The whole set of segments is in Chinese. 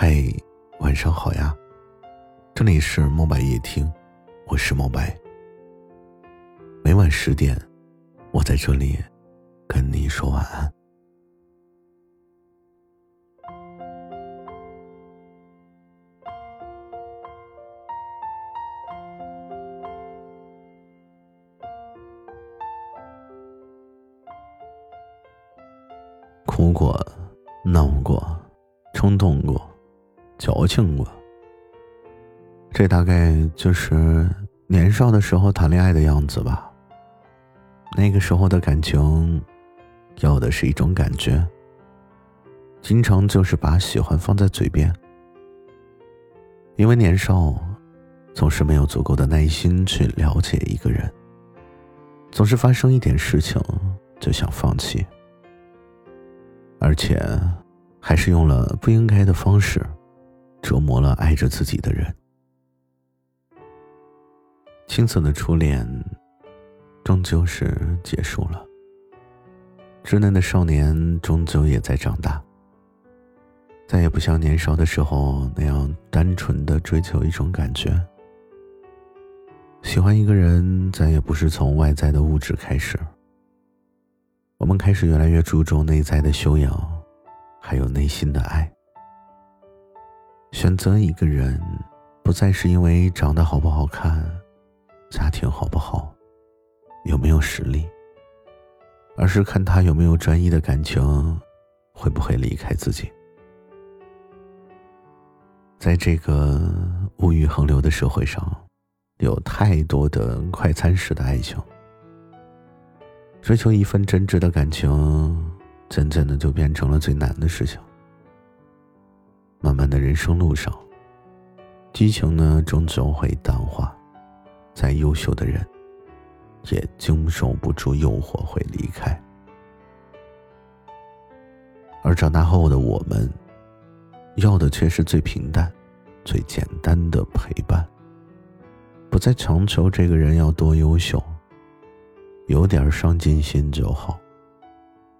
嗨，晚上好呀！这里是墨白夜听，我是墨白。每晚十点，我在这里跟你说晚安。哭过，闹过，冲动过。矫情过，这大概就是年少的时候谈恋爱的样子吧。那个时候的感情，要的是一种感觉，经常就是把喜欢放在嘴边。因为年少，总是没有足够的耐心去了解一个人，总是发生一点事情就想放弃，而且还是用了不应该的方式。折磨了爱着自己的人，青涩的初恋，终究是结束了。稚嫩的少年终究也在长大，再也不像年少的时候那样单纯的追求一种感觉。喜欢一个人，再也不是从外在的物质开始，我们开始越来越注重内在的修养，还有内心的爱。选择一个人，不再是因为长得好不好看，家庭好不好，有没有实力，而是看他有没有专一的感情，会不会离开自己。在这个物欲横流的社会上，有太多的快餐式的爱情，追求一份真挚的感情，渐渐的就变成了最难的事情。慢慢的人生路上，激情呢终究会淡化，再优秀的人，也经受不住诱惑会离开。而长大后的我们，要的却是最平淡、最简单的陪伴，不再强求这个人要多优秀，有点上进心就好，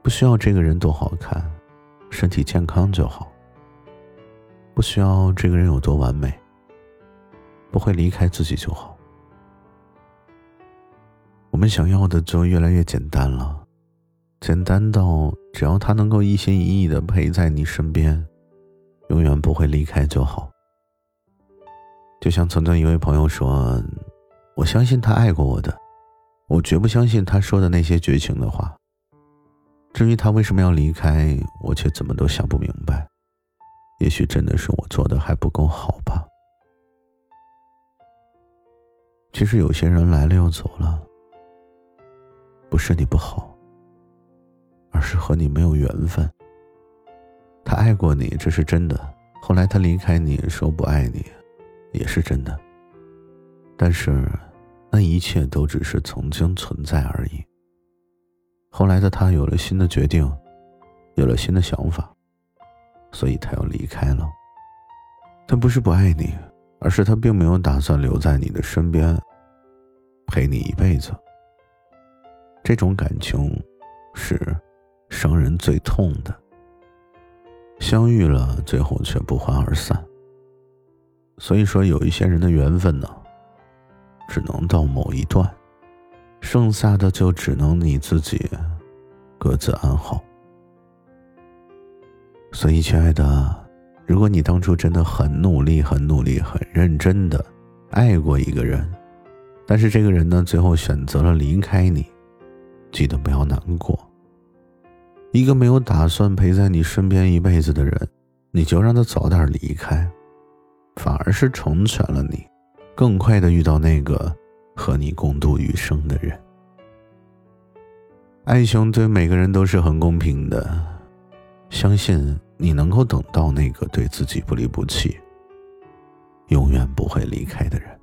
不需要这个人多好看，身体健康就好。不需要这个人有多完美，不会离开自己就好。我们想要的就越来越简单了，简单到只要他能够一心一意的陪在你身边，永远不会离开就好。就像曾经一位朋友说：“我相信他爱过我的，我绝不相信他说的那些绝情的话。至于他为什么要离开，我却怎么都想不明白。”也许真的是我做的还不够好吧。其实有些人来了又走了，不是你不好，而是和你没有缘分。他爱过你，这是真的；后来他离开你，说不爱你，也是真的。但是，那一切都只是曾经存在而已。后来的他有了新的决定，有了新的想法。所以他要离开了。他不是不爱你，而是他并没有打算留在你的身边，陪你一辈子。这种感情是伤人最痛的。相遇了，最后却不欢而散。所以说，有一些人的缘分呢，只能到某一段，剩下的就只能你自己各自安好。所以，亲爱的，如果你当初真的很努力、很努力、很认真的爱过一个人，但是这个人呢，最后选择了离开你，记得不要难过。一个没有打算陪在你身边一辈子的人，你就让他早点离开，反而是成全了你，更快的遇到那个和你共度余生的人。爱情对每个人都是很公平的。相信你能够等到那个对自己不离不弃、永远不会离开的人。